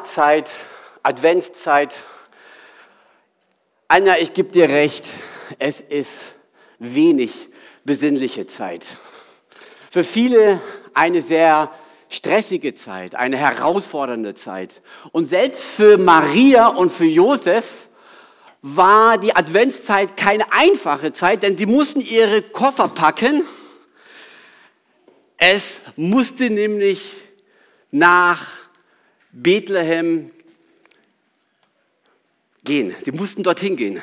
Weihnachtszeit, Adventszeit. Anja, ich gebe dir recht, es ist wenig besinnliche Zeit. Für viele eine sehr stressige Zeit, eine herausfordernde Zeit. Und selbst für Maria und für Josef war die Adventszeit keine einfache Zeit, denn sie mussten ihre Koffer packen. Es musste nämlich nach Bethlehem gehen. Sie mussten dorthin gehen,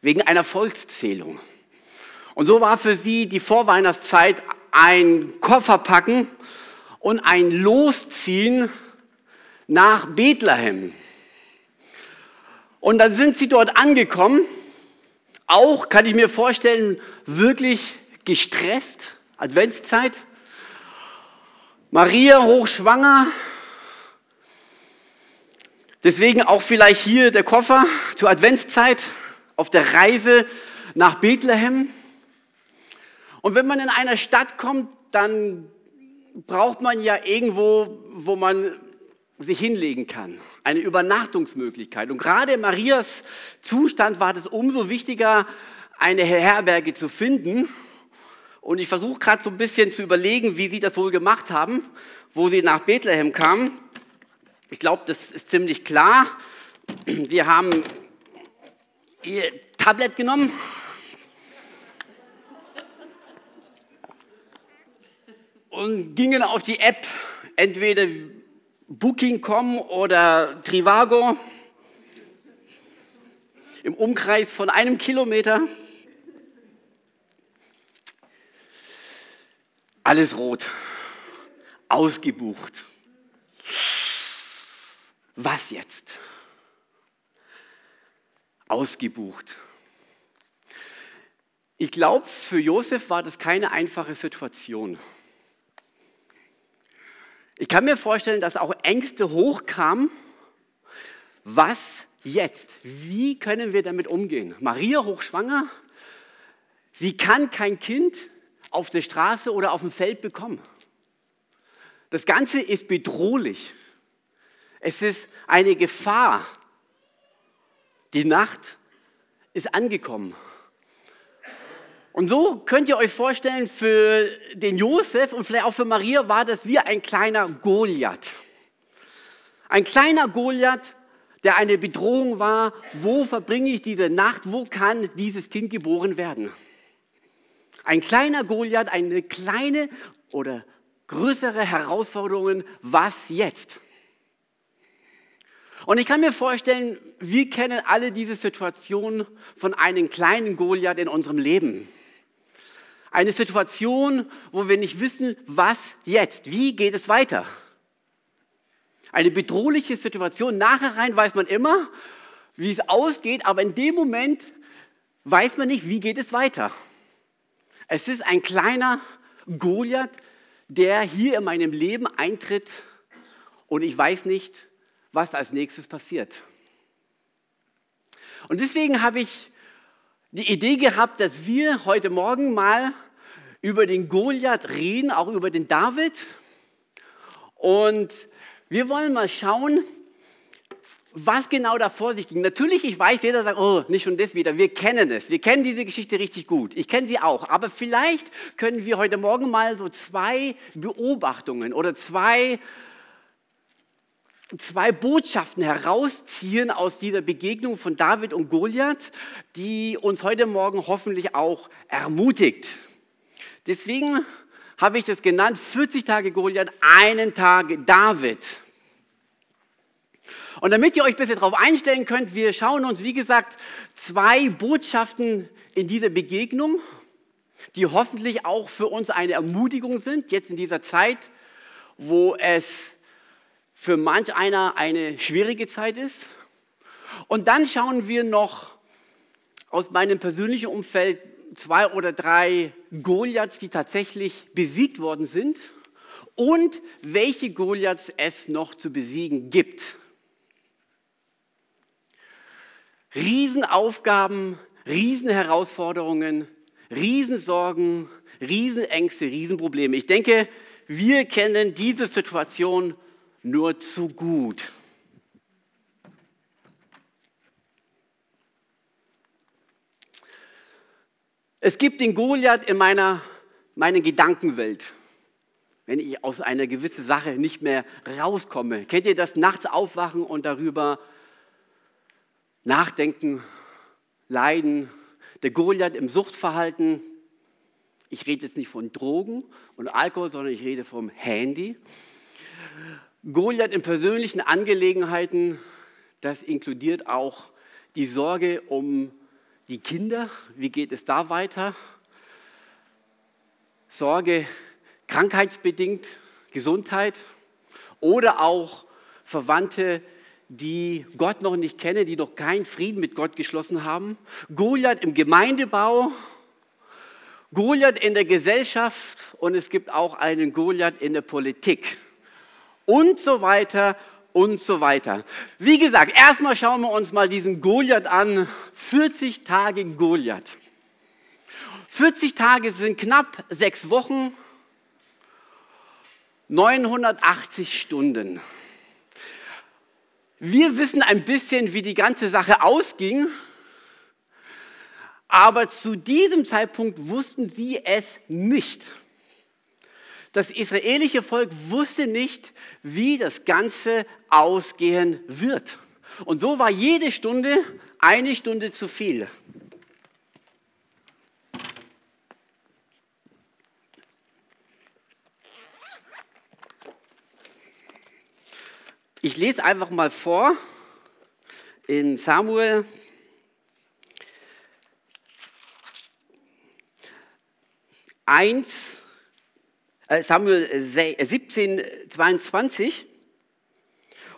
wegen einer Volkszählung. Und so war für sie die Vorweihnachtszeit ein Kofferpacken und ein Losziehen nach Bethlehem. Und dann sind sie dort angekommen, auch kann ich mir vorstellen, wirklich gestresst, Adventszeit. Maria hochschwanger, deswegen auch vielleicht hier der Koffer zur Adventszeit auf der Reise nach Bethlehem. Und wenn man in einer Stadt kommt, dann braucht man ja irgendwo, wo man sich hinlegen kann, eine Übernachtungsmöglichkeit. Und gerade in Marias Zustand war es umso wichtiger, eine Herberge zu finden. Und ich versuche gerade so ein bisschen zu überlegen, wie sie das wohl gemacht haben, wo sie nach Bethlehem kamen. Ich glaube, das ist ziemlich klar. Sie haben ihr Tablet genommen und gingen auf die App, entweder Booking.com oder Trivago, im Umkreis von einem Kilometer. Alles rot, ausgebucht. Was jetzt? Ausgebucht. Ich glaube, für Josef war das keine einfache Situation. Ich kann mir vorstellen, dass auch Ängste hochkamen. Was jetzt? Wie können wir damit umgehen? Maria hochschwanger, sie kann kein Kind auf der Straße oder auf dem Feld bekommen. Das Ganze ist bedrohlich. Es ist eine Gefahr. Die Nacht ist angekommen. Und so könnt ihr euch vorstellen, für den Josef und vielleicht auch für Maria war das wie ein kleiner Goliath. Ein kleiner Goliath, der eine Bedrohung war. Wo verbringe ich diese Nacht? Wo kann dieses Kind geboren werden? Ein kleiner Goliath, eine kleine oder größere Herausforderung. Was jetzt? Und ich kann mir vorstellen, wir kennen alle diese Situation von einem kleinen Goliath in unserem Leben. Eine Situation, wo wir nicht wissen, was jetzt, wie geht es weiter. Eine bedrohliche Situation. Nachher rein weiß man immer, wie es ausgeht, aber in dem Moment weiß man nicht, wie geht es weiter. Es ist ein kleiner Goliath, der hier in meinem Leben eintritt und ich weiß nicht, was als nächstes passiert. Und deswegen habe ich die Idee gehabt, dass wir heute Morgen mal über den Goliath reden, auch über den David. Und wir wollen mal schauen, was genau da vor sich ging. Natürlich, ich weiß, jeder sagt, oh, nicht schon das wieder. Wir kennen es. Wir kennen diese Geschichte richtig gut. Ich kenne sie auch. Aber vielleicht können wir heute Morgen mal so zwei Beobachtungen oder zwei zwei Botschaften herausziehen aus dieser Begegnung von David und Goliath, die uns heute Morgen hoffentlich auch ermutigt. Deswegen habe ich das genannt, 40 Tage Goliath, einen Tag David. Und damit ihr euch bisschen darauf einstellen könnt, wir schauen uns, wie gesagt, zwei Botschaften in dieser Begegnung, die hoffentlich auch für uns eine Ermutigung sind, jetzt in dieser Zeit, wo es für manch einer eine schwierige Zeit ist. Und dann schauen wir noch aus meinem persönlichen Umfeld zwei oder drei Goliaths, die tatsächlich besiegt worden sind und welche Goliaths es noch zu besiegen gibt. Riesenaufgaben, Riesenherausforderungen, Riesensorgen, Riesenängste, Riesenprobleme. Ich denke, wir kennen diese Situation nur zu gut. Es gibt den Goliath in meiner, meiner Gedankenwelt, wenn ich aus einer gewissen Sache nicht mehr rauskomme. Kennt ihr das? Nachts aufwachen und darüber nachdenken, leiden. Der Goliath im Suchtverhalten. Ich rede jetzt nicht von Drogen und Alkohol, sondern ich rede vom Handy. Goliath in persönlichen Angelegenheiten, das inkludiert auch die Sorge um die Kinder, wie geht es da weiter? Sorge krankheitsbedingt, Gesundheit oder auch Verwandte, die Gott noch nicht kennen, die noch keinen Frieden mit Gott geschlossen haben. Goliath im Gemeindebau, Goliath in der Gesellschaft und es gibt auch einen Goliath in der Politik und so weiter und so weiter. Wie gesagt, erstmal schauen wir uns mal diesen Goliath an. 40 Tage Goliath. 40 Tage sind knapp sechs Wochen, 980 Stunden. Wir wissen ein bisschen, wie die ganze Sache ausging, aber zu diesem Zeitpunkt wussten sie es nicht. Das israelische Volk wusste nicht, wie das Ganze ausgehen wird. Und so war jede Stunde eine Stunde zu viel. Ich lese einfach mal vor in Samuel eins Samuel 17, 22.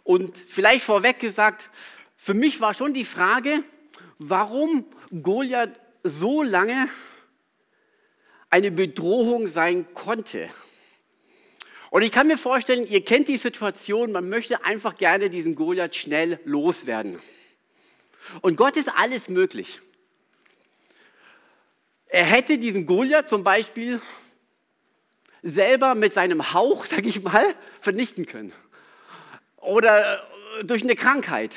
Und vielleicht vorweg gesagt, für mich war schon die Frage, warum Goliath so lange eine Bedrohung sein konnte. Und ich kann mir vorstellen, ihr kennt die Situation, man möchte einfach gerne diesen Goliath schnell loswerden. Und Gott ist alles möglich. Er hätte diesen Goliath zum Beispiel selber mit seinem Hauch, sag ich mal, vernichten können. Oder äh, durch eine Krankheit.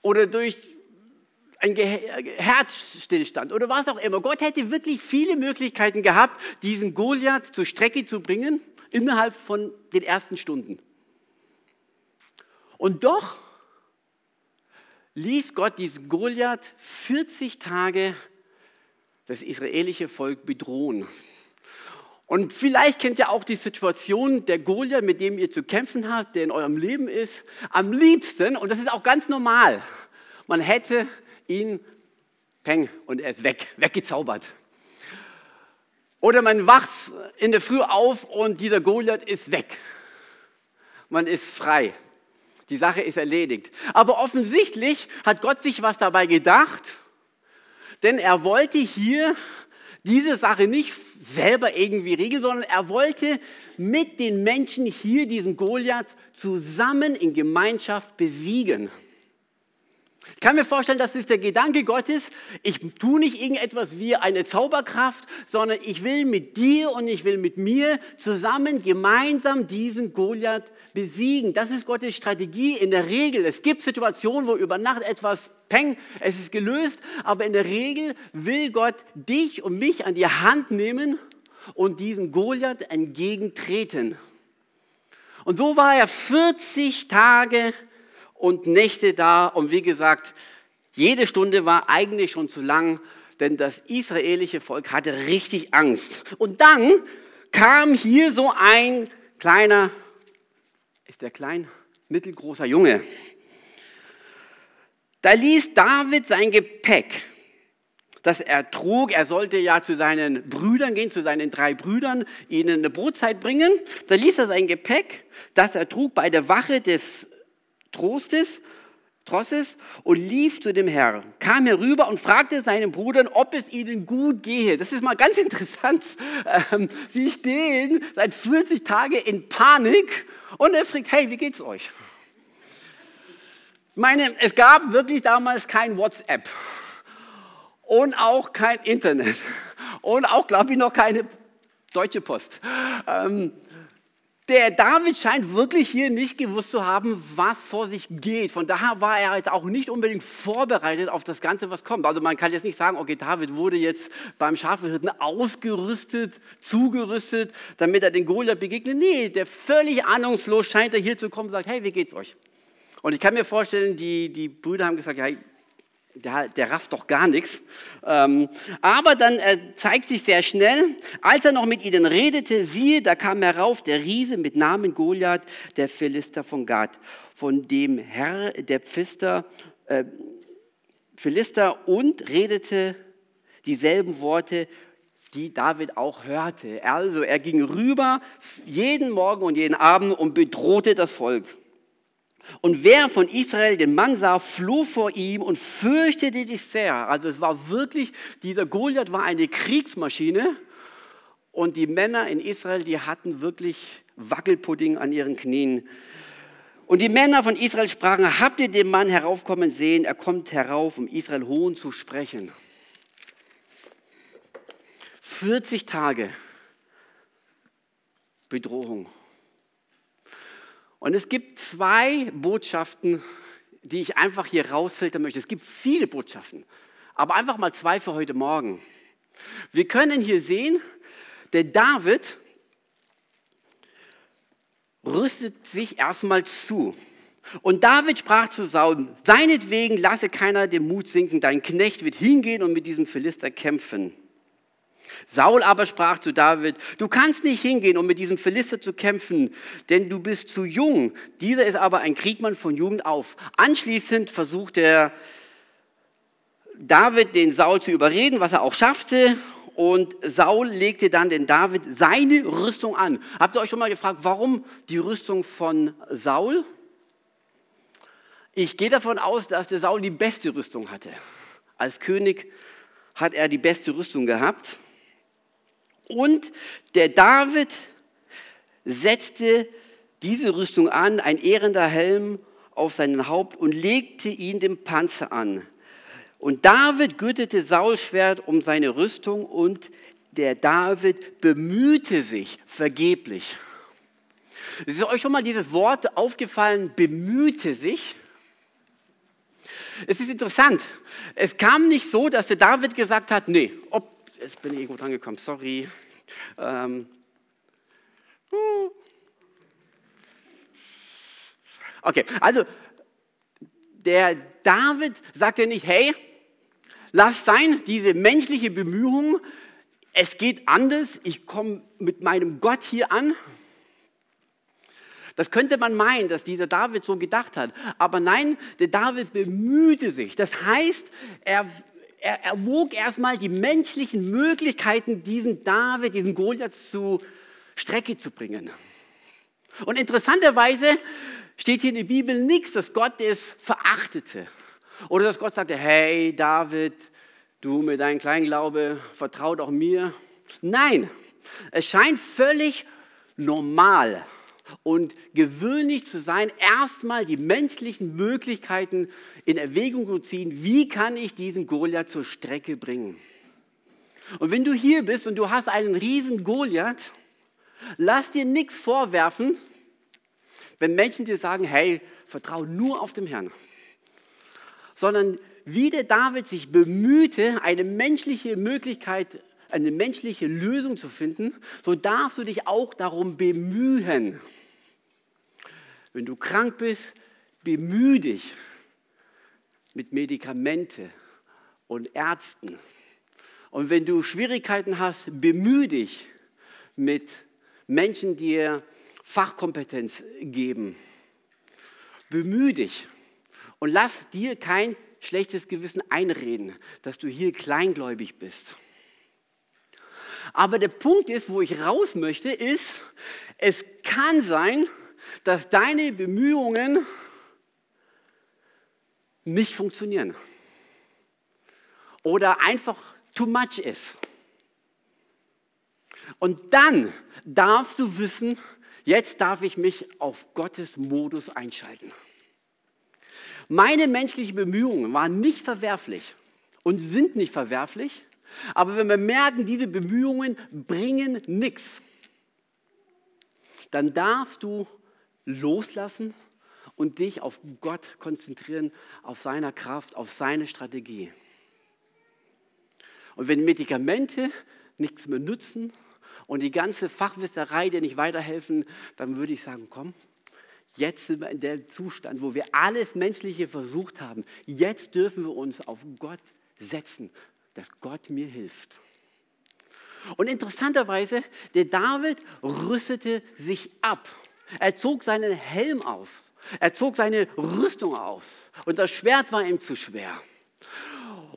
Oder durch einen Herzstillstand oder was auch immer. Gott hätte wirklich viele Möglichkeiten gehabt, diesen Goliath zur Strecke zu bringen innerhalb von den ersten Stunden. Und doch ließ Gott diesen Goliath 40 Tage das israelische Volk bedrohen. Und vielleicht kennt ihr auch die Situation der Goliath, mit dem ihr zu kämpfen habt, der in eurem Leben ist. Am liebsten, und das ist auch ganz normal, man hätte ihn, peng, und er ist weg, weggezaubert. Oder man wacht in der Früh auf und dieser Goliath ist weg. Man ist frei. Die Sache ist erledigt. Aber offensichtlich hat Gott sich was dabei gedacht, denn er wollte hier diese Sache nicht selber irgendwie regeln, sondern er wollte mit den Menschen hier diesen Goliath zusammen in Gemeinschaft besiegen. Ich kann mir vorstellen, das ist der Gedanke Gottes. Ich tue nicht irgendetwas wie eine Zauberkraft, sondern ich will mit dir und ich will mit mir zusammen gemeinsam diesen Goliath besiegen. Das ist Gottes Strategie in der Regel. Es gibt Situationen, wo über Nacht etwas peng, es ist gelöst, aber in der Regel will Gott dich und mich an die Hand nehmen und diesen Goliath entgegentreten. Und so war er 40 Tage und Nächte da. Und wie gesagt, jede Stunde war eigentlich schon zu lang, denn das israelische Volk hatte richtig Angst. Und dann kam hier so ein kleiner, ist der klein, mittelgroßer Junge. Da ließ David sein Gepäck, das er trug. Er sollte ja zu seinen Brüdern gehen, zu seinen drei Brüdern, ihnen eine Brotzeit bringen. Da ließ er sein Gepäck, das er trug, bei der Wache des Trostes, Trosses und lief zu dem Herrn, kam herüber und fragte seinen Brüdern, ob es ihnen gut gehe. Das ist mal ganz interessant. Ähm, sie stehen seit 40 Tagen in Panik und er fragt, hey, wie geht's euch? Ich meine, es gab wirklich damals kein WhatsApp und auch kein Internet und auch, glaube ich, noch keine Deutsche Post. Ähm, der David scheint wirklich hier nicht gewusst zu haben, was vor sich geht. Von daher war er jetzt auch nicht unbedingt vorbereitet auf das Ganze, was kommt. Also man kann jetzt nicht sagen, okay, David wurde jetzt beim Schafehirten ausgerüstet, zugerüstet, damit er den Goliath begegnet. Nee, der völlig ahnungslos scheint er hier zu kommen und sagt, hey, wie geht's euch? Und ich kann mir vorstellen, die, die Brüder haben gesagt, ja, der, der rafft doch gar nichts. Ähm, aber dann äh, zeigt sich sehr schnell, als er noch mit ihnen redete, siehe, da kam herauf der Riese mit Namen Goliath, der Philister von Gad, von dem Herr der Pfister, äh, Philister und redete dieselben Worte, die David auch hörte. Also er ging rüber jeden Morgen und jeden Abend und bedrohte das Volk. Und wer von Israel den Mann sah, floh vor ihm und fürchtete sich sehr. Also es war wirklich, dieser Goliath war eine Kriegsmaschine. Und die Männer in Israel, die hatten wirklich Wackelpudding an ihren Knien. Und die Männer von Israel sprachen, habt ihr den Mann heraufkommen sehen? Er kommt herauf, um Israel Hohn zu sprechen. 40 Tage Bedrohung. Und es gibt zwei Botschaften, die ich einfach hier rausfiltern möchte. Es gibt viele Botschaften, aber einfach mal zwei für heute Morgen. Wir können hier sehen, der David rüstet sich erstmal zu. Und David sprach zu Saul, seinetwegen lasse keiner den Mut sinken, dein Knecht wird hingehen und mit diesem Philister kämpfen. Saul aber sprach zu David, du kannst nicht hingehen, um mit diesem Philister zu kämpfen, denn du bist zu jung. Dieser ist aber ein Kriegmann von Jugend auf. Anschließend versucht er David, den Saul zu überreden, was er auch schaffte. Und Saul legte dann den David seine Rüstung an. Habt ihr euch schon mal gefragt, warum die Rüstung von Saul? Ich gehe davon aus, dass der Saul die beste Rüstung hatte. Als König hat er die beste Rüstung gehabt. Und der David setzte diese Rüstung an, ein ehrender Helm auf seinen Haupt und legte ihn dem Panzer an. Und David gürtete Saul Schwert um seine Rüstung und der David bemühte sich vergeblich. Ist euch schon mal dieses Wort aufgefallen, bemühte sich? Es ist interessant. Es kam nicht so, dass der David gesagt hat, nee, ob jetzt bin ich irgendwo dran gekommen, sorry. Ähm. Okay, also der David sagt ja nicht, hey, lass sein, diese menschliche Bemühung, es geht anders, ich komme mit meinem Gott hier an. Das könnte man meinen, dass dieser David so gedacht hat. Aber nein, der David bemühte sich. Das heißt, er, er erwog erstmal die menschlichen Möglichkeiten, diesen David, diesen Goliath zu Strecke zu bringen. Und interessanterweise steht hier in der Bibel nichts, dass Gott es verachtete. Oder dass Gott sagte, hey David, du mit deinem Kleinglaube, vertrau doch mir. Nein, es scheint völlig normal und gewöhnlich zu sein, erstmal die menschlichen Möglichkeiten in Erwägung zu ziehen, wie kann ich diesen Goliath zur Strecke bringen. Und wenn du hier bist und du hast einen riesen Goliath, lass dir nichts vorwerfen, wenn Menschen dir sagen, hey, vertraue nur auf den Herrn. Sondern wie der David sich bemühte, eine menschliche Möglichkeit, eine menschliche Lösung zu finden, so darfst du dich auch darum bemühen. Wenn du krank bist, bemühe dich mit Medikamente und Ärzten. Und wenn du Schwierigkeiten hast, bemühe dich mit Menschen, die dir Fachkompetenz geben. Bemühe dich und lass dir kein schlechtes Gewissen einreden, dass du hier kleingläubig bist. Aber der Punkt ist, wo ich raus möchte, ist, es kann sein, dass deine Bemühungen nicht funktionieren oder einfach too much ist. Und dann darfst du wissen, jetzt darf ich mich auf Gottes Modus einschalten. Meine menschlichen Bemühungen waren nicht verwerflich und sind nicht verwerflich, aber wenn wir merken, diese Bemühungen bringen nichts, dann darfst du loslassen und dich auf Gott konzentrieren, auf seiner Kraft, auf seine Strategie. Und wenn Medikamente nichts mehr nützen und die ganze Fachwisserei dir nicht weiterhelfen, dann würde ich sagen, komm, jetzt sind wir in dem Zustand, wo wir alles Menschliche versucht haben. Jetzt dürfen wir uns auf Gott setzen, dass Gott mir hilft. Und interessanterweise, der David rüstete sich ab. Er zog seinen Helm auf. Er zog seine Rüstung aus. Und das Schwert war ihm zu schwer.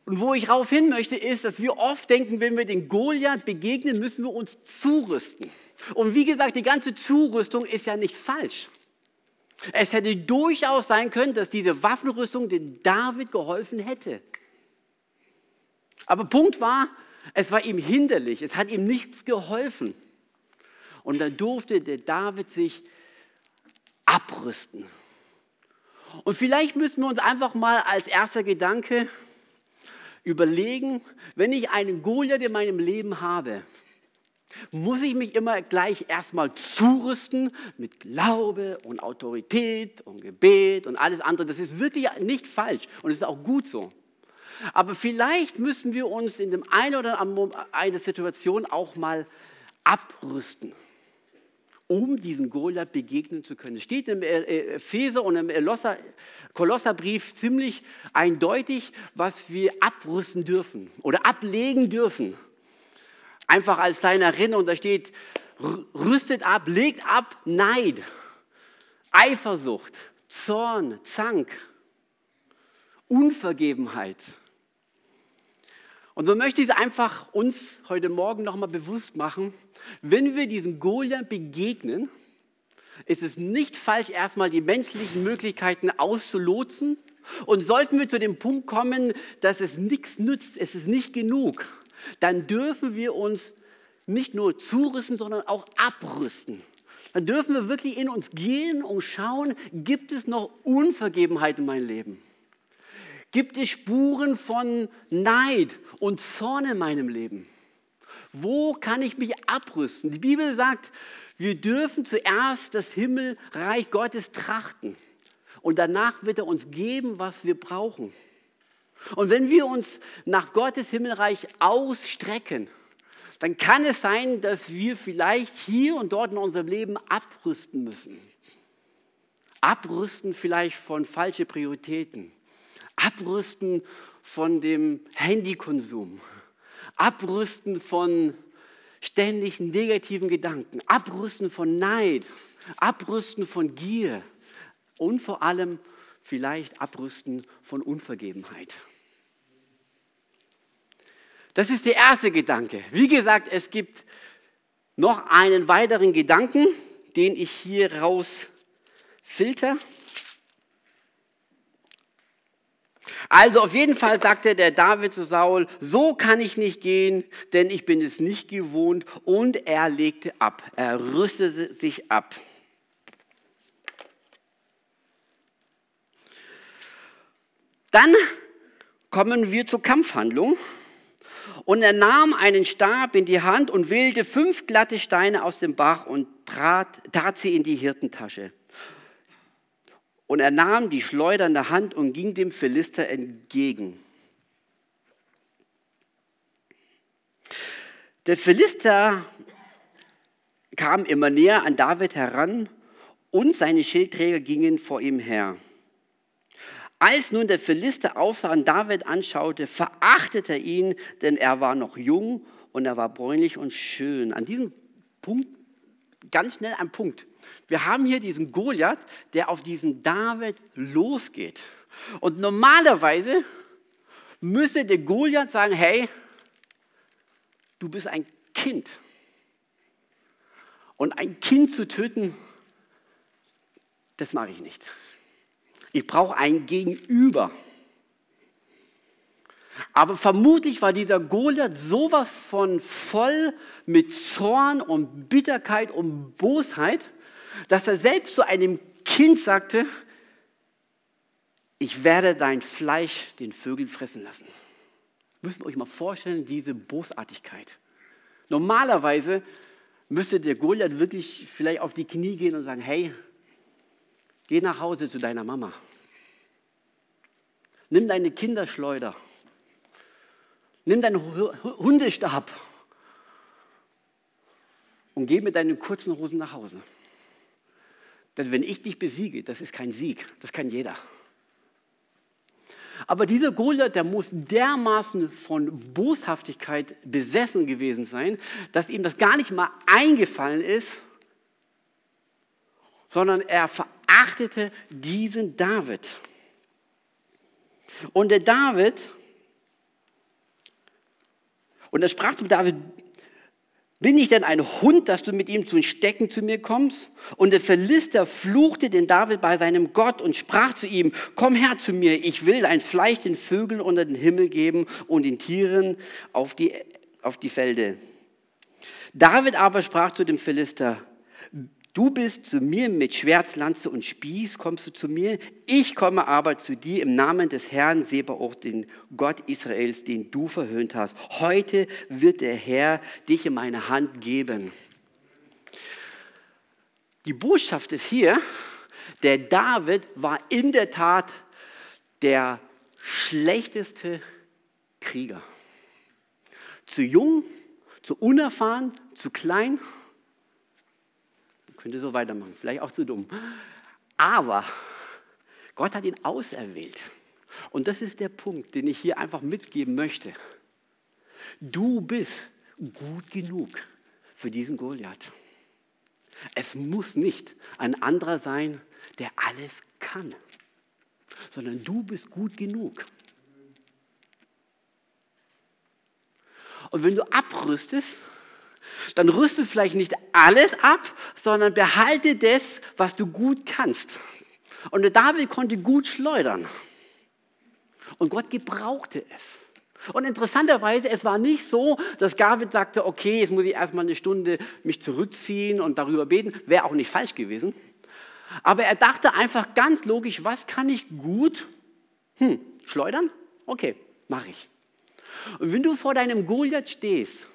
Und wo ich darauf hin möchte, ist, dass wir oft denken, wenn wir den Goliath begegnen, müssen wir uns zurüsten. Und wie gesagt, die ganze Zurüstung ist ja nicht falsch. Es hätte durchaus sein können, dass diese Waffenrüstung den David geholfen hätte. Aber Punkt war, es war ihm hinderlich, es hat ihm nichts geholfen. Und dann durfte der David sich abrüsten. Und vielleicht müssen wir uns einfach mal als erster Gedanke überlegen, wenn ich einen Goliath in meinem Leben habe, muss ich mich immer gleich erstmal zurüsten mit Glaube und Autorität und Gebet und alles andere. Das ist wirklich nicht falsch und es ist auch gut so. Aber vielleicht müssen wir uns in dem einen oder anderen Situation auch mal abrüsten um diesen Goliath begegnen zu können. Es steht im Epheser und im Kolosserbrief ziemlich eindeutig, was wir abrüsten dürfen oder ablegen dürfen. Einfach als kleine Erinnerung, da steht, rüstet ab, legt ab Neid, Eifersucht, Zorn, Zank, Unvergebenheit. Und so möchte ich es einfach uns heute Morgen nochmal bewusst machen, wenn wir diesem Goliath begegnen, ist es nicht falsch, erstmal die menschlichen Möglichkeiten auszulotsen. Und sollten wir zu dem Punkt kommen, dass es nichts nützt, es ist nicht genug, dann dürfen wir uns nicht nur zurüsten, sondern auch abrüsten. Dann dürfen wir wirklich in uns gehen und schauen, gibt es noch Unvergebenheit in meinem Leben? Gibt es Spuren von Neid und Zorn in meinem Leben? Wo kann ich mich abrüsten? Die Bibel sagt, wir dürfen zuerst das Himmelreich Gottes trachten und danach wird er uns geben, was wir brauchen. Und wenn wir uns nach Gottes Himmelreich ausstrecken, dann kann es sein, dass wir vielleicht hier und dort in unserem Leben abrüsten müssen. Abrüsten vielleicht von falschen Prioritäten. Abrüsten von dem Handykonsum. Abrüsten von ständig negativen Gedanken, Abrüsten von Neid, Abrüsten von Gier. Und vor allem vielleicht Abrüsten von Unvergebenheit. Das ist der erste Gedanke. Wie gesagt, es gibt noch einen weiteren Gedanken, den ich hier raus Also auf jeden Fall sagte der David zu Saul, so kann ich nicht gehen, denn ich bin es nicht gewohnt. Und er legte ab, er rüstete sich ab. Dann kommen wir zur Kampfhandlung. Und er nahm einen Stab in die Hand und wählte fünf glatte Steine aus dem Bach und trat, tat sie in die Hirtentasche. Und er nahm die schleudernde Hand und ging dem Philister entgegen. Der Philister kam immer näher an David heran und seine Schildträger gingen vor ihm her. Als nun der Philister aufsah und David anschaute, verachtete er ihn, denn er war noch jung und er war bräunlich und schön. An diesem Punkt, ganz schnell ein Punkt. Wir haben hier diesen Goliath, der auf diesen David losgeht. Und normalerweise müsste der Goliath sagen, hey, du bist ein Kind. Und ein Kind zu töten, das mache ich nicht. Ich brauche ein Gegenüber. Aber vermutlich war dieser Goliath sowas von voll mit Zorn und Bitterkeit und Bosheit, dass er selbst zu einem Kind sagte, ich werde dein Fleisch den Vögeln fressen lassen. Müssen wir euch mal vorstellen, diese Bosartigkeit. Normalerweise müsste der Goliath wirklich vielleicht auf die Knie gehen und sagen, hey, geh nach Hause zu deiner Mama. Nimm deine Kinderschleuder. Nimm deinen Hundestab und geh mit deinen kurzen Hosen nach Hause. Denn wenn ich dich besiege, das ist kein Sieg, das kann jeder. Aber dieser Goliath, der muss dermaßen von Boshaftigkeit besessen gewesen sein, dass ihm das gar nicht mal eingefallen ist, sondern er verachtete diesen David. Und der David, und er sprach zu David, bin ich denn ein Hund, dass du mit ihm zu Stecken zu mir kommst? Und der Philister fluchte den David bei seinem Gott und sprach zu ihm, komm her zu mir, ich will dein Fleisch den Vögeln unter den Himmel geben und den Tieren auf die, auf die Felde. David aber sprach zu dem Philister, Du bist zu mir mit Schwert, Lanze und Spieß, kommst du zu mir. Ich komme aber zu dir im Namen des Herrn Sebaoth, den Gott Israels, den du verhöhnt hast. Heute wird der Herr dich in meine Hand geben. Die Botschaft ist hier, der David war in der Tat der schlechteste Krieger. Zu jung, zu unerfahren, zu klein könnte so weitermachen, vielleicht auch zu dumm. Aber Gott hat ihn auserwählt. Und das ist der Punkt, den ich hier einfach mitgeben möchte. Du bist gut genug für diesen Goliath. Es muss nicht ein anderer sein, der alles kann, sondern du bist gut genug. Und wenn du abrüstest, dann rüste vielleicht nicht alles ab, sondern behalte das, was du gut kannst. Und der David konnte gut schleudern. Und Gott gebrauchte es. Und interessanterweise, es war nicht so, dass David sagte, okay, jetzt muss ich erstmal eine Stunde mich zurückziehen und darüber beten. Wäre auch nicht falsch gewesen. Aber er dachte einfach ganz logisch, was kann ich gut? Hm, schleudern? Okay, mache ich. Und wenn du vor deinem Goliath stehst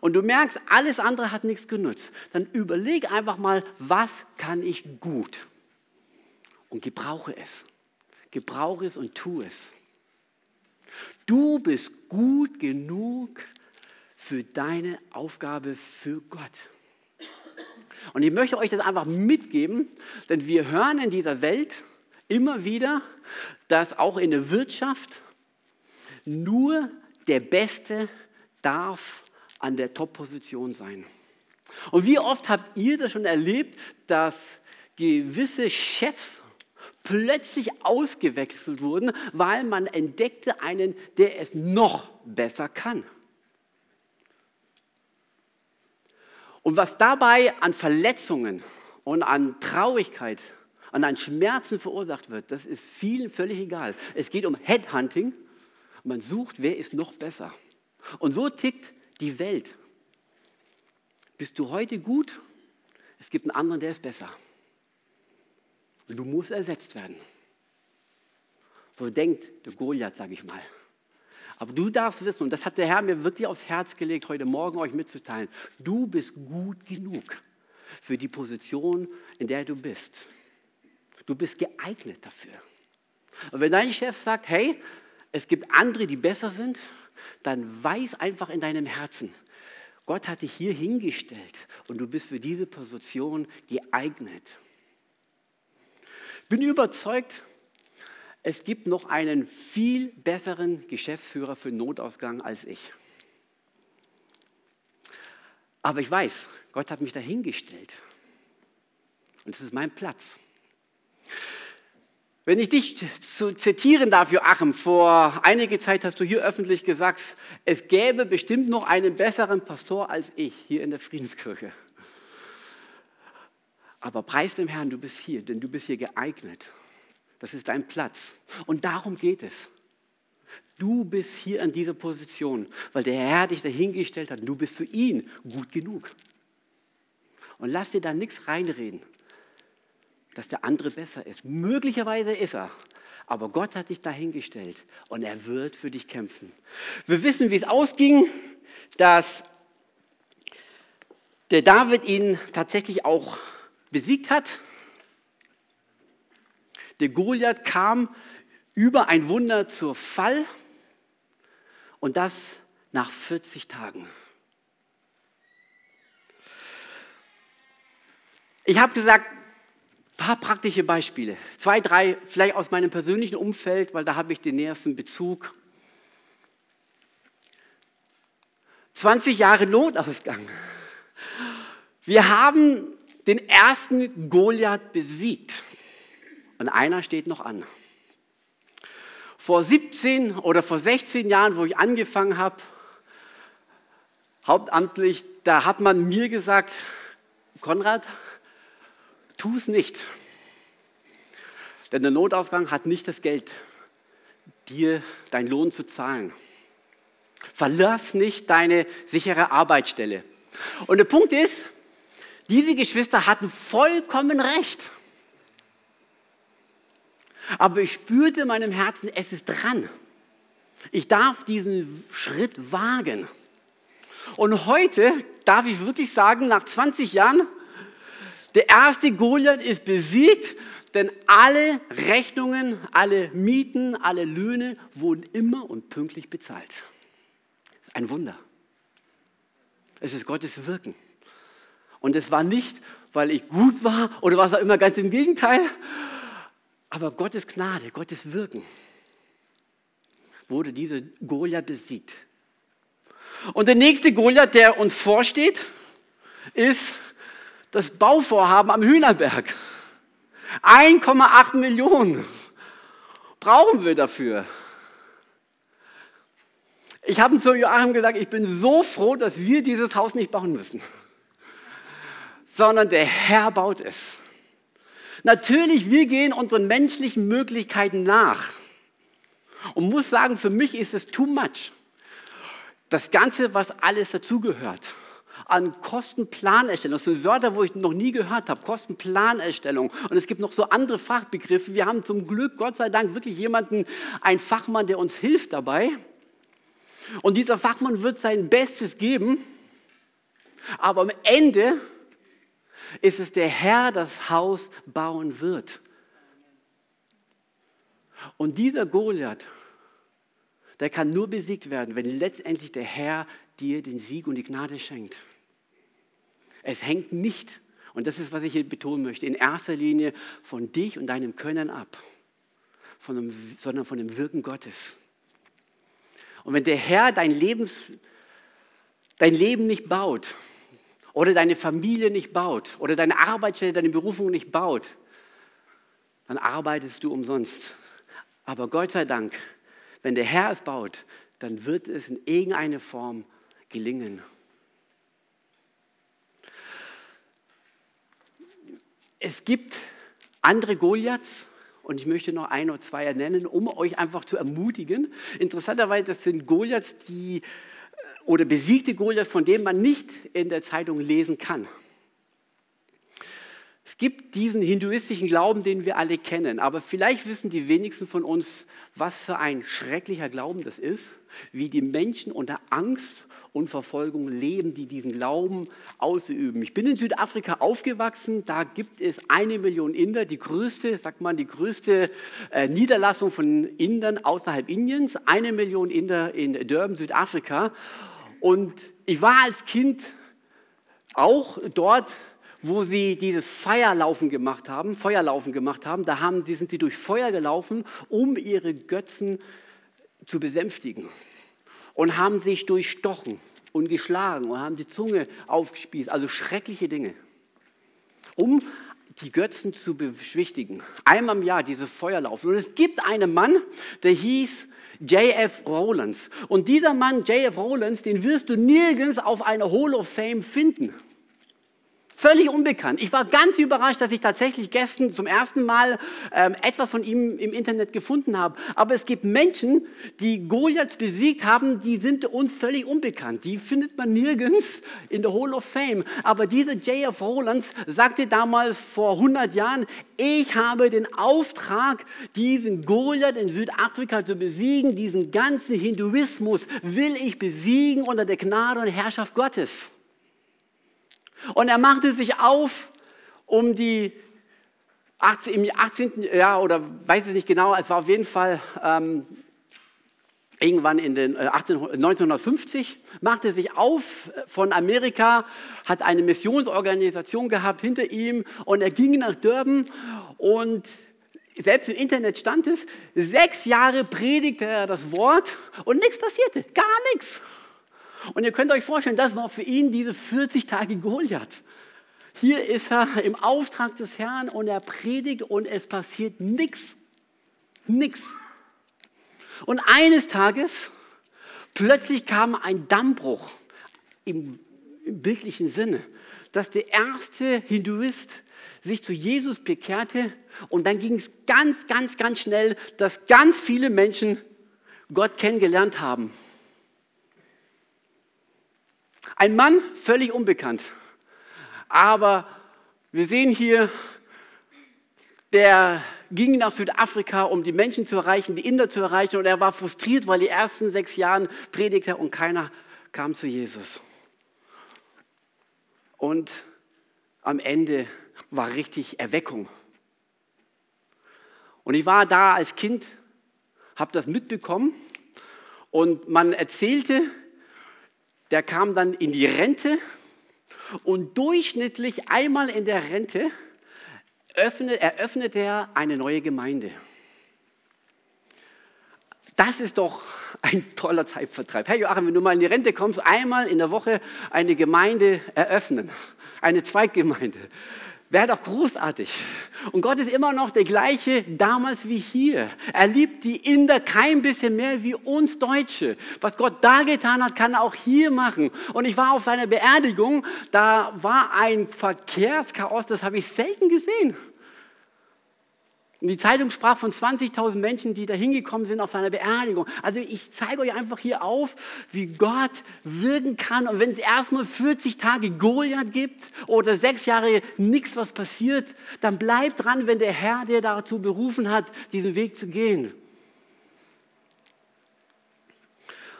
und du merkst, alles andere hat nichts genutzt, dann überleg einfach mal, was kann ich gut? Und gebrauche es. Gebrauche es und tu es. Du bist gut genug für deine Aufgabe für Gott. Und ich möchte euch das einfach mitgeben, denn wir hören in dieser Welt immer wieder, dass auch in der Wirtschaft nur der Beste darf an der Top-Position sein. Und wie oft habt ihr das schon erlebt, dass gewisse Chefs plötzlich ausgewechselt wurden, weil man entdeckte einen, der es noch besser kann. Und was dabei an Verletzungen und an Traurigkeit und an Schmerzen verursacht wird, das ist vielen völlig egal. Es geht um Headhunting. Man sucht, wer ist noch besser. Und so tickt die Welt. Bist du heute gut? Es gibt einen anderen, der ist besser. Und du musst ersetzt werden. So denkt der Goliath, sage ich mal. Aber du darfst wissen, und das hat der Herr mir wirklich aufs Herz gelegt, heute Morgen euch mitzuteilen, du bist gut genug für die Position, in der du bist. Du bist geeignet dafür. Und wenn dein Chef sagt, hey, es gibt andere, die besser sind, dann weiß einfach in deinem Herzen, Gott hat dich hier hingestellt und du bist für diese Position geeignet. Ich bin überzeugt, es gibt noch einen viel besseren Geschäftsführer für Notausgang als ich. Aber ich weiß, Gott hat mich dahingestellt. Und es ist mein Platz. Wenn ich dich zitieren darf, Joachim, vor einiger Zeit hast du hier öffentlich gesagt, es gäbe bestimmt noch einen besseren Pastor als ich hier in der Friedenskirche. Aber preis dem Herrn, du bist hier, denn du bist hier geeignet. Das ist dein Platz. Und darum geht es. Du bist hier an dieser Position, weil der Herr dich dahingestellt hat. Du bist für ihn gut genug. Und lass dir da nichts reinreden dass der andere besser ist. Möglicherweise ist er. Aber Gott hat dich dahingestellt und er wird für dich kämpfen. Wir wissen, wie es ausging, dass der David ihn tatsächlich auch besiegt hat. Der Goliath kam über ein Wunder zur Fall und das nach 40 Tagen. Ich habe gesagt, paar praktische Beispiele. Zwei, drei, vielleicht aus meinem persönlichen Umfeld, weil da habe ich den nähersten Bezug. 20 Jahre Notausgang. Wir haben den ersten Goliath besiegt. Und einer steht noch an. Vor 17 oder vor 16 Jahren, wo ich angefangen habe, hauptamtlich, da hat man mir gesagt, Konrad, tu es nicht. Denn der Notausgang hat nicht das Geld, dir deinen Lohn zu zahlen. Verlass nicht deine sichere Arbeitsstelle. Und der Punkt ist, diese Geschwister hatten vollkommen recht. Aber ich spürte in meinem Herzen, es ist dran. Ich darf diesen Schritt wagen. Und heute darf ich wirklich sagen, nach 20 Jahren, der erste Goliath ist besiegt, denn alle Rechnungen, alle Mieten, alle Löhne wurden immer und pünktlich bezahlt. Ein Wunder. Es ist Gottes Wirken. Und es war nicht, weil ich gut war oder was auch immer, ganz im Gegenteil. Aber Gottes Gnade, Gottes Wirken wurde diese Goliath besiegt. Und der nächste Goliath, der uns vorsteht, ist das Bauvorhaben am Hühnerberg. 1,8 Millionen brauchen wir dafür. Ich habe zu Joachim gesagt, ich bin so froh, dass wir dieses Haus nicht bauen müssen, sondern der Herr baut es. Natürlich, wir gehen unseren menschlichen Möglichkeiten nach. Und muss sagen, für mich ist es too much. Das Ganze, was alles dazugehört an Kostenplanerstellung. Das sind Wörter, wo ich noch nie gehört habe. Kostenplanerstellung. Und es gibt noch so andere Fachbegriffe. Wir haben zum Glück, Gott sei Dank, wirklich jemanden, einen Fachmann, der uns hilft dabei. Und dieser Fachmann wird sein Bestes geben. Aber am Ende ist es der Herr, das Haus bauen wird. Und dieser Goliath, der kann nur besiegt werden, wenn letztendlich der Herr dir den Sieg und die Gnade schenkt. Es hängt nicht, und das ist, was ich hier betonen möchte, in erster Linie von dich und deinem Können ab, von dem, sondern von dem Wirken Gottes. Und wenn der Herr dein, Lebens, dein Leben nicht baut oder deine Familie nicht baut oder deine Arbeitsstelle, deine Berufung nicht baut, dann arbeitest du umsonst. Aber Gott sei Dank, wenn der Herr es baut, dann wird es in irgendeiner Form gelingen. Es gibt andere Goliaths und ich möchte noch ein oder zwei nennen, um euch einfach zu ermutigen. Interessanterweise, das sind Goliaths, die äh, oder besiegte Goliaths, von denen man nicht in der Zeitung lesen kann. Gibt diesen hinduistischen Glauben, den wir alle kennen, aber vielleicht wissen die wenigsten von uns, was für ein schrecklicher Glauben das ist, wie die Menschen unter Angst und Verfolgung leben, die diesen Glauben ausüben. Ich bin in Südafrika aufgewachsen, da gibt es eine Million Inder, die größte, sagt man, die größte äh, Niederlassung von Indern außerhalb Indiens, eine Million Inder in Durban, Südafrika. Und ich war als Kind auch dort wo sie dieses Feierlaufen gemacht haben, Feuerlaufen gemacht haben, da haben, die sind sie durch Feuer gelaufen, um ihre Götzen zu besänftigen und haben sich durchstochen und geschlagen und haben die Zunge aufgespießt, also schreckliche Dinge, um die Götzen zu beschwichtigen. Einmal im Jahr diese Feuerlaufen. Und es gibt einen Mann, der hieß J.F. Rowlands. Und dieser Mann, J.F. Rowlands, den wirst du nirgends auf einer Hall of Fame finden. Völlig unbekannt. Ich war ganz überrascht, dass ich tatsächlich gestern zum ersten Mal ähm, etwas von ihm im Internet gefunden habe. Aber es gibt Menschen, die Goliath besiegt haben, die sind uns völlig unbekannt. Die findet man nirgends in der Hall of Fame. Aber dieser J.F. Rowlands sagte damals vor 100 Jahren, ich habe den Auftrag, diesen Goliath in Südafrika zu besiegen. Diesen ganzen Hinduismus will ich besiegen unter der Gnade und Herrschaft Gottes. Und er machte sich auf, um die 18, im 18. Jahr oder weiß ich nicht genau, es war auf jeden Fall ähm, irgendwann in den 18, äh, 1950, machte sich auf von Amerika, hat eine Missionsorganisation gehabt hinter ihm und er ging nach Durban und selbst im Internet stand es, sechs Jahre predigte er das Wort und nichts passierte, gar nichts. Und ihr könnt euch vorstellen, das war für ihn diese 40 Tage Goliath. Hier ist er im Auftrag des Herrn und er predigt und es passiert nichts. Nichts. Und eines Tages, plötzlich kam ein Dammbruch im, im bildlichen Sinne, dass der erste Hinduist sich zu Jesus bekehrte und dann ging es ganz, ganz, ganz schnell, dass ganz viele Menschen Gott kennengelernt haben. Ein Mann, völlig unbekannt. Aber wir sehen hier, der ging nach Südafrika, um die Menschen zu erreichen, die Inder zu erreichen. Und er war frustriert, weil die ersten sechs Jahre predigte und keiner kam zu Jesus. Und am Ende war richtig Erweckung. Und ich war da als Kind, habe das mitbekommen und man erzählte, der kam dann in die Rente und durchschnittlich einmal in der Rente eröffnete er eine neue Gemeinde. Das ist doch ein toller Zeitvertreib. Hey Joachim, wenn du mal in die Rente kommst, einmal in der Woche eine Gemeinde eröffnen, eine Zweiggemeinde. Wäre doch großartig. Und Gott ist immer noch der gleiche damals wie hier. Er liebt die Inder kein bisschen mehr wie uns Deutsche. Was Gott da getan hat, kann er auch hier machen. Und ich war auf seiner Beerdigung, da war ein Verkehrschaos, das habe ich selten gesehen. Und die Zeitung sprach von 20.000 Menschen, die da hingekommen sind auf seiner Beerdigung. Also ich zeige euch einfach hier auf, wie Gott wirken kann. Und wenn es erstmal 40 Tage Goliath gibt oder sechs Jahre nichts, was passiert, dann bleib dran, wenn der Herr dir dazu berufen hat, diesen Weg zu gehen.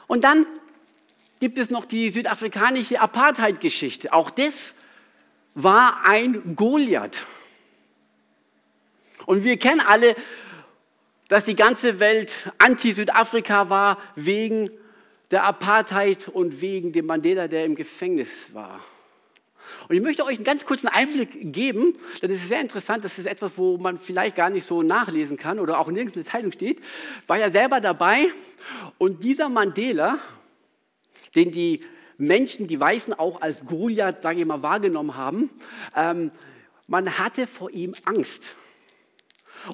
Und dann gibt es noch die südafrikanische Apartheid-Geschichte. Auch das war ein Goliath. Und wir kennen alle, dass die ganze Welt anti-Südafrika war wegen der Apartheid und wegen dem Mandela, der im Gefängnis war. Und ich möchte euch einen ganz kurzen Einblick geben, denn es ist sehr interessant, das ist etwas, wo man vielleicht gar nicht so nachlesen kann oder auch nirgends in der Zeitung steht, war ja selber dabei und dieser Mandela, den die Menschen, die Weißen auch als Goliath, sage ich mal, wahrgenommen haben, ähm, man hatte vor ihm Angst.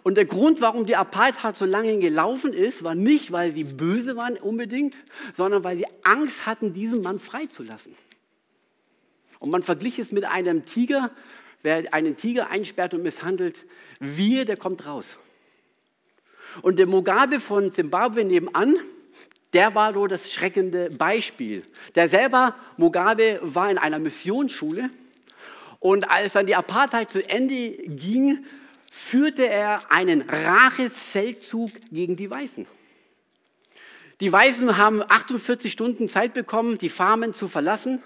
Und der Grund, warum die Apartheid so lange gelaufen ist, war nicht, weil sie böse waren unbedingt, sondern weil sie Angst hatten, diesen Mann freizulassen. Und man verglich es mit einem Tiger. Wer einen Tiger einsperrt und misshandelt, wir, der kommt raus. Und der Mugabe von Zimbabwe nebenan, der war so das schreckende Beispiel. Der selber, Mugabe, war in einer Missionsschule. Und als dann die Apartheid zu Ende ging, führte er einen Rachefeldzug gegen die Weißen. Die Weißen haben 48 Stunden Zeit bekommen, die Farmen zu verlassen.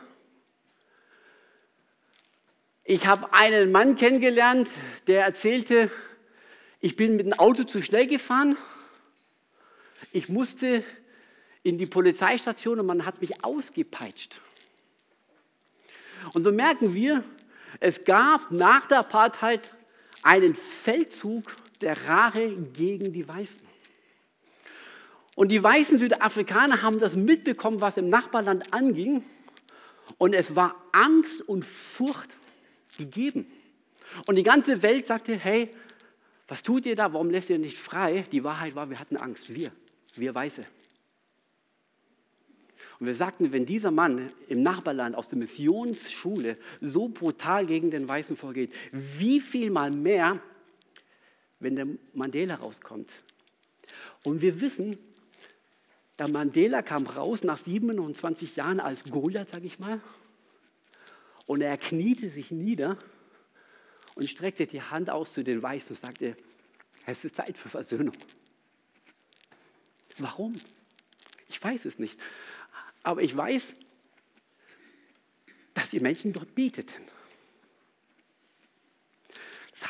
Ich habe einen Mann kennengelernt, der erzählte, ich bin mit dem Auto zu schnell gefahren. Ich musste in die Polizeistation und man hat mich ausgepeitscht. Und so merken wir, es gab nach der Apartheid einen Feldzug der Rache gegen die Weißen. Und die weißen Südafrikaner haben das mitbekommen, was im Nachbarland anging. Und es war Angst und Furcht gegeben. Und die ganze Welt sagte, hey, was tut ihr da? Warum lässt ihr nicht frei? Die Wahrheit war, wir hatten Angst. Wir, wir Weiße. Und wir sagten, wenn dieser Mann im Nachbarland aus der Missionsschule so brutal gegen den Weißen vorgeht, wie viel mal mehr, wenn der Mandela rauskommt. Und wir wissen, der Mandela kam raus nach 27 Jahren als Goliath, sage ich mal, und er kniete sich nieder und streckte die Hand aus zu den Weißen und sagte, es ist Zeit für Versöhnung. Warum? Ich weiß es nicht. Aber ich weiß, dass die Menschen dort beteten.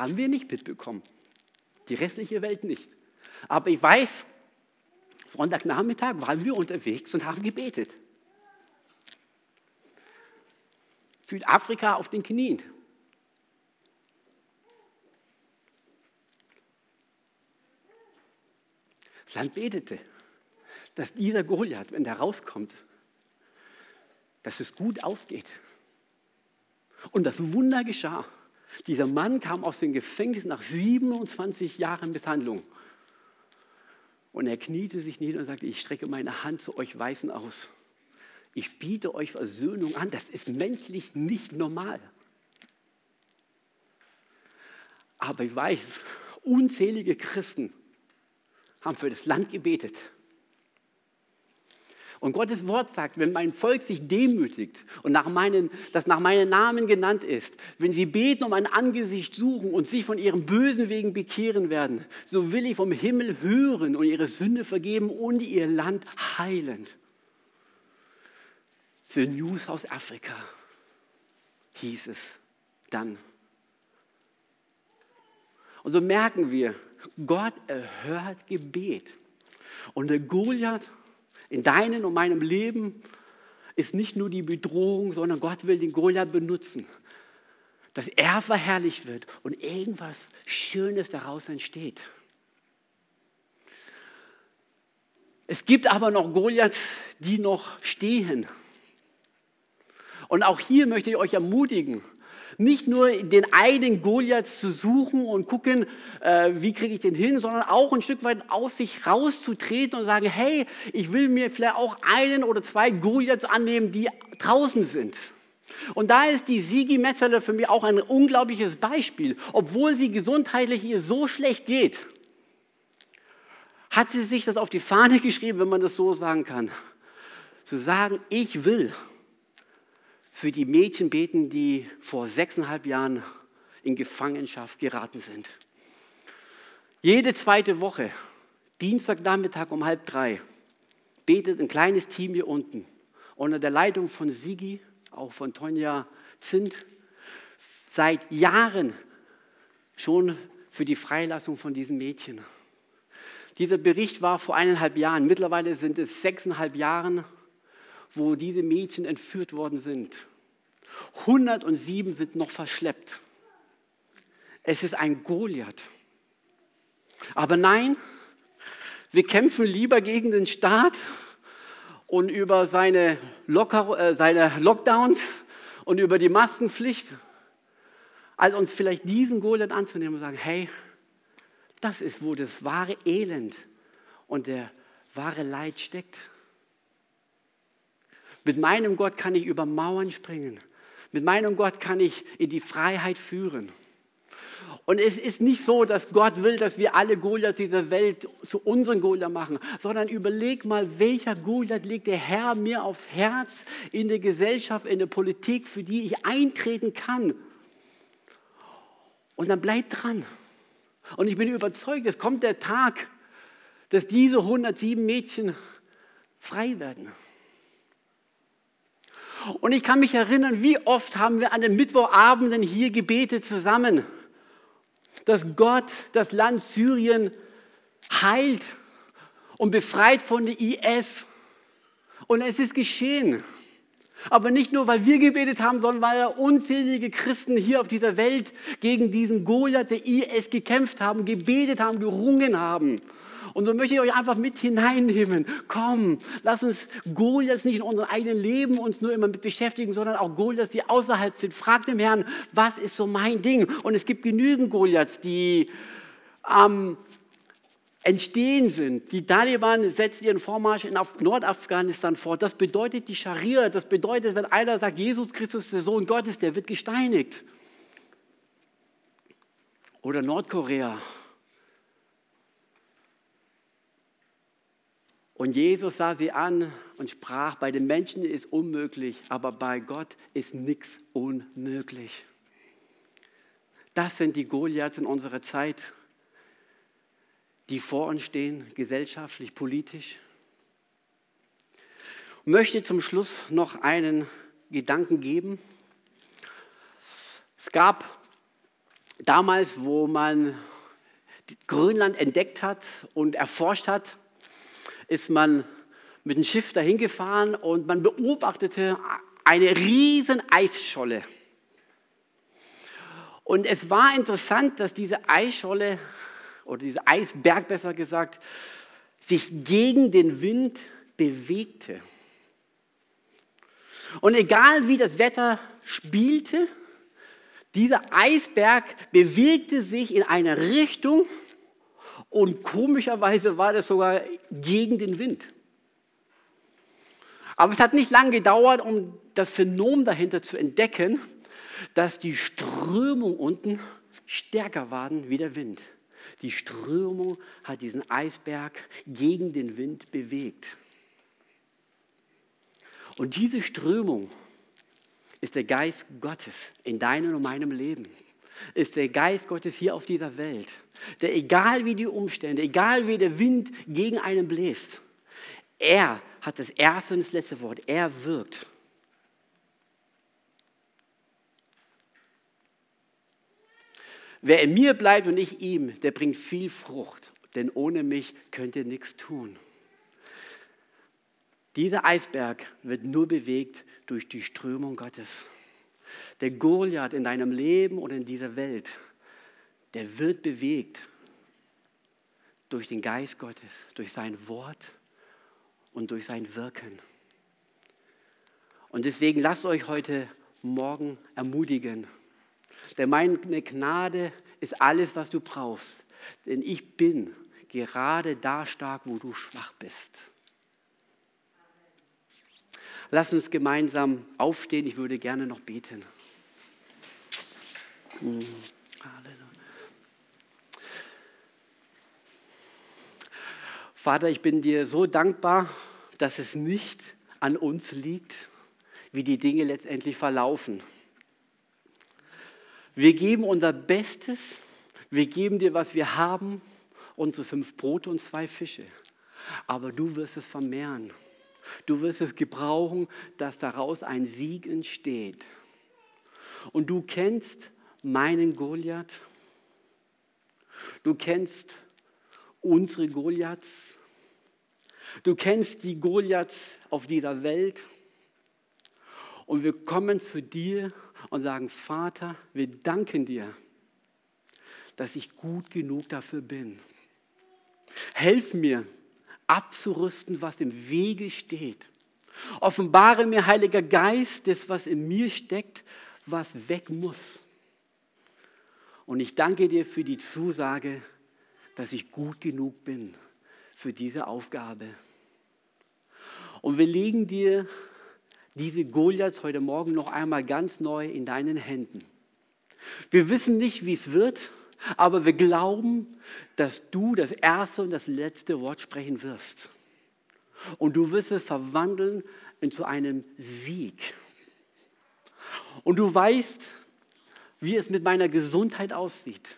haben wir nicht mitbekommen. Die restliche Welt nicht. Aber ich weiß, Sonntagnachmittag waren wir unterwegs und haben gebetet. Südafrika auf den Knien. Das Land betete, dass dieser Goliath, wenn der rauskommt, dass es gut ausgeht. Und das Wunder geschah. Dieser Mann kam aus dem Gefängnis nach 27 Jahren Misshandlung. Und er kniete sich nieder und sagte, ich strecke meine Hand zu euch Weißen aus. Ich biete euch Versöhnung an. Das ist menschlich nicht normal. Aber ich weiß, unzählige Christen haben für das Land gebetet. Und Gottes Wort sagt, wenn mein Volk sich demütigt und nach meinen, das nach meinem Namen genannt ist, wenn sie beten um ein Angesicht suchen und sich von ihren bösen Wegen bekehren werden, so will ich vom Himmel hören und ihre Sünde vergeben und ihr Land heilen. The News aus Afrika hieß es dann. Und so merken wir, Gott erhört Gebet. Und der Goliath in deinem und meinem Leben ist nicht nur die Bedrohung, sondern Gott will den Goliath benutzen, dass er verherrlicht wird und irgendwas Schönes daraus entsteht. Es gibt aber noch Goliaths, die noch stehen. Und auch hier möchte ich euch ermutigen, nicht nur den einen Goliath zu suchen und gucken, äh, wie kriege ich den hin, sondern auch ein Stück weit aus sich rauszutreten und sagen, hey, ich will mir vielleicht auch einen oder zwei Goliaths annehmen, die draußen sind. Und da ist die Sigi Metzeler für mich auch ein unglaubliches Beispiel. Obwohl sie gesundheitlich ihr so schlecht geht, hat sie sich das auf die Fahne geschrieben, wenn man das so sagen kann. Zu sagen, ich will für die Mädchen beten, die vor sechseinhalb Jahren in Gefangenschaft geraten sind. Jede zweite Woche, Dienstagnachmittag um halb drei, betet ein kleines Team hier unten unter der Leitung von Sigi, auch von Tonja Zint, seit Jahren schon für die Freilassung von diesen Mädchen. Dieser Bericht war vor eineinhalb Jahren. Mittlerweile sind es sechseinhalb Jahre, wo diese Mädchen entführt worden sind. 107 sind noch verschleppt. Es ist ein Goliath. Aber nein, wir kämpfen lieber gegen den Staat und über seine, Locker, äh, seine Lockdowns und über die Maskenpflicht, als uns vielleicht diesen Goliath anzunehmen und sagen, hey, das ist, wo das wahre Elend und der wahre Leid steckt. Mit meinem Gott kann ich über Mauern springen. Mit meinem Gott kann ich in die Freiheit führen. Und es ist nicht so, dass Gott will, dass wir alle Goliath dieser Welt zu unseren Goliath machen, sondern überleg mal, welcher Goliath legt der Herr mir aufs Herz in der Gesellschaft, in der Politik, für die ich eintreten kann. Und dann bleib dran. Und ich bin überzeugt, es kommt der Tag, dass diese 107 Mädchen frei werden. Und ich kann mich erinnern, wie oft haben wir an den Mittwochabenden hier gebetet zusammen, dass Gott das Land Syrien heilt und befreit von der IS. Und es ist geschehen. Aber nicht nur, weil wir gebetet haben, sondern weil unzählige Christen hier auf dieser Welt gegen diesen Goliath der IS gekämpft haben, gebetet haben, gerungen haben. Und so möchte ich euch einfach mit hineinnehmen. Komm, lass uns Goliaths nicht in unserem eigenen Leben uns nur immer mit beschäftigen, sondern auch Goliaths, die außerhalb sind. Frag dem Herrn, was ist so mein Ding? Und es gibt genügend Goliaths, die am Entstehen sind. Die Taliban setzen ihren Vormarsch in Nordafghanistan fort. Das bedeutet die Scharia. Das bedeutet, wenn einer sagt, Jesus Christus ist der Sohn Gottes, der wird gesteinigt. Oder Nordkorea. Und Jesus sah sie an und sprach, bei den Menschen ist unmöglich, aber bei Gott ist nichts unmöglich. Das sind die Goliaths in unserer Zeit, die vor uns stehen, gesellschaftlich, politisch. Ich möchte zum Schluss noch einen Gedanken geben. Es gab damals, wo man Grönland entdeckt hat und erforscht hat, ist man mit dem Schiff dahin gefahren und man beobachtete eine riesen Eisscholle. Und es war interessant, dass diese Eisscholle oder dieser Eisberg besser gesagt sich gegen den Wind bewegte. Und egal wie das Wetter spielte, dieser Eisberg bewegte sich in eine Richtung und komischerweise war das sogar gegen den Wind. Aber es hat nicht lange gedauert, um das Phänomen dahinter zu entdecken, dass die Strömung unten stärker waren wie der Wind. Die Strömung hat diesen Eisberg gegen den Wind bewegt. Und diese Strömung ist der Geist Gottes in deinem und meinem Leben. Ist der Geist Gottes hier auf dieser Welt. Der egal wie die Umstände, egal wie der Wind gegen einen bläst, er hat das erste und das letzte Wort. Er wirkt. Wer in mir bleibt und ich ihm, der bringt viel Frucht, denn ohne mich könnt ihr nichts tun. Dieser Eisberg wird nur bewegt durch die Strömung Gottes. Der Goliath in deinem Leben und in dieser Welt, der wird bewegt durch den Geist Gottes, durch sein Wort und durch sein Wirken. Und deswegen lasst euch heute Morgen ermutigen. Denn meine Gnade ist alles, was du brauchst. Denn ich bin gerade da stark, wo du schwach bist. Lass uns gemeinsam aufstehen. Ich würde gerne noch beten. Hm, Vater, ich bin dir so dankbar, dass es nicht an uns liegt, wie die Dinge letztendlich verlaufen. Wir geben unser Bestes, wir geben dir, was wir haben, unsere fünf Brote und zwei Fische. Aber du wirst es vermehren. Du wirst es gebrauchen, dass daraus ein Sieg entsteht. Und du kennst meinen Goliath. Du kennst unsere Goliaths. Du kennst die Goliaths auf dieser Welt. Und wir kommen zu dir und sagen, Vater, wir danken dir, dass ich gut genug dafür bin. Helf mir, abzurüsten, was im Wege steht. Offenbare mir, Heiliger Geist, das, was in mir steckt, was weg muss. Und ich danke dir für die Zusage, dass ich gut genug bin für diese Aufgabe. Und wir legen dir diese Goliaths heute Morgen noch einmal ganz neu in deinen Händen. Wir wissen nicht, wie es wird, aber wir glauben, dass du das erste und das letzte Wort sprechen wirst. Und du wirst es verwandeln zu einem Sieg. Und du weißt, wie es mit meiner Gesundheit aussieht.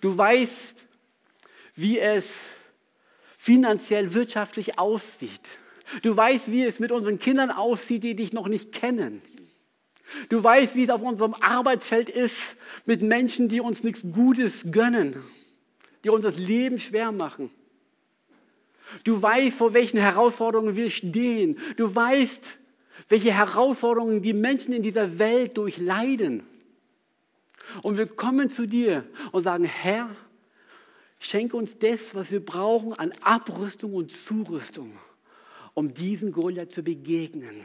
Du weißt, wie es finanziell, wirtschaftlich aussieht. Du weißt, wie es mit unseren Kindern aussieht, die dich noch nicht kennen. Du weißt, wie es auf unserem Arbeitsfeld ist mit Menschen, die uns nichts Gutes gönnen, die uns das Leben schwer machen. Du weißt, vor welchen Herausforderungen wir stehen. Du weißt, welche Herausforderungen die Menschen in dieser Welt durchleiden. Und wir kommen zu dir und sagen, Herr, schenke uns das, was wir brauchen an Abrüstung und Zurüstung, um diesen Goliath zu begegnen.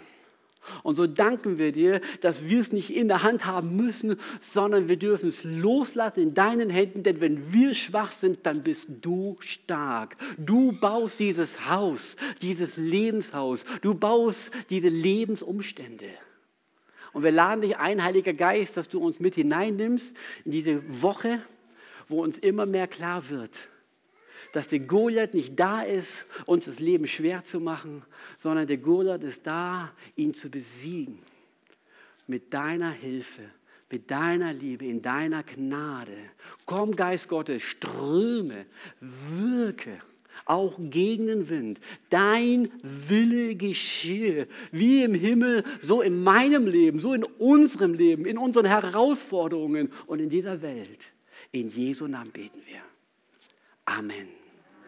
Und so danken wir dir, dass wir es nicht in der Hand haben müssen, sondern wir dürfen es loslassen in deinen Händen, denn wenn wir schwach sind, dann bist du stark. Du baust dieses Haus, dieses Lebenshaus, du baust diese Lebensumstände. Und wir laden dich ein, Heiliger Geist, dass du uns mit hineinnimmst in diese Woche, wo uns immer mehr klar wird, dass der Goliath nicht da ist, uns das Leben schwer zu machen, sondern der Goliath ist da, ihn zu besiegen. Mit deiner Hilfe, mit deiner Liebe, in deiner Gnade. Komm, Geist Gottes, ströme, wirke auch gegen den Wind. Dein Wille geschehe, wie im Himmel, so in meinem Leben, so in unserem Leben, in unseren Herausforderungen und in dieser Welt. In Jesu Namen beten wir. Amen.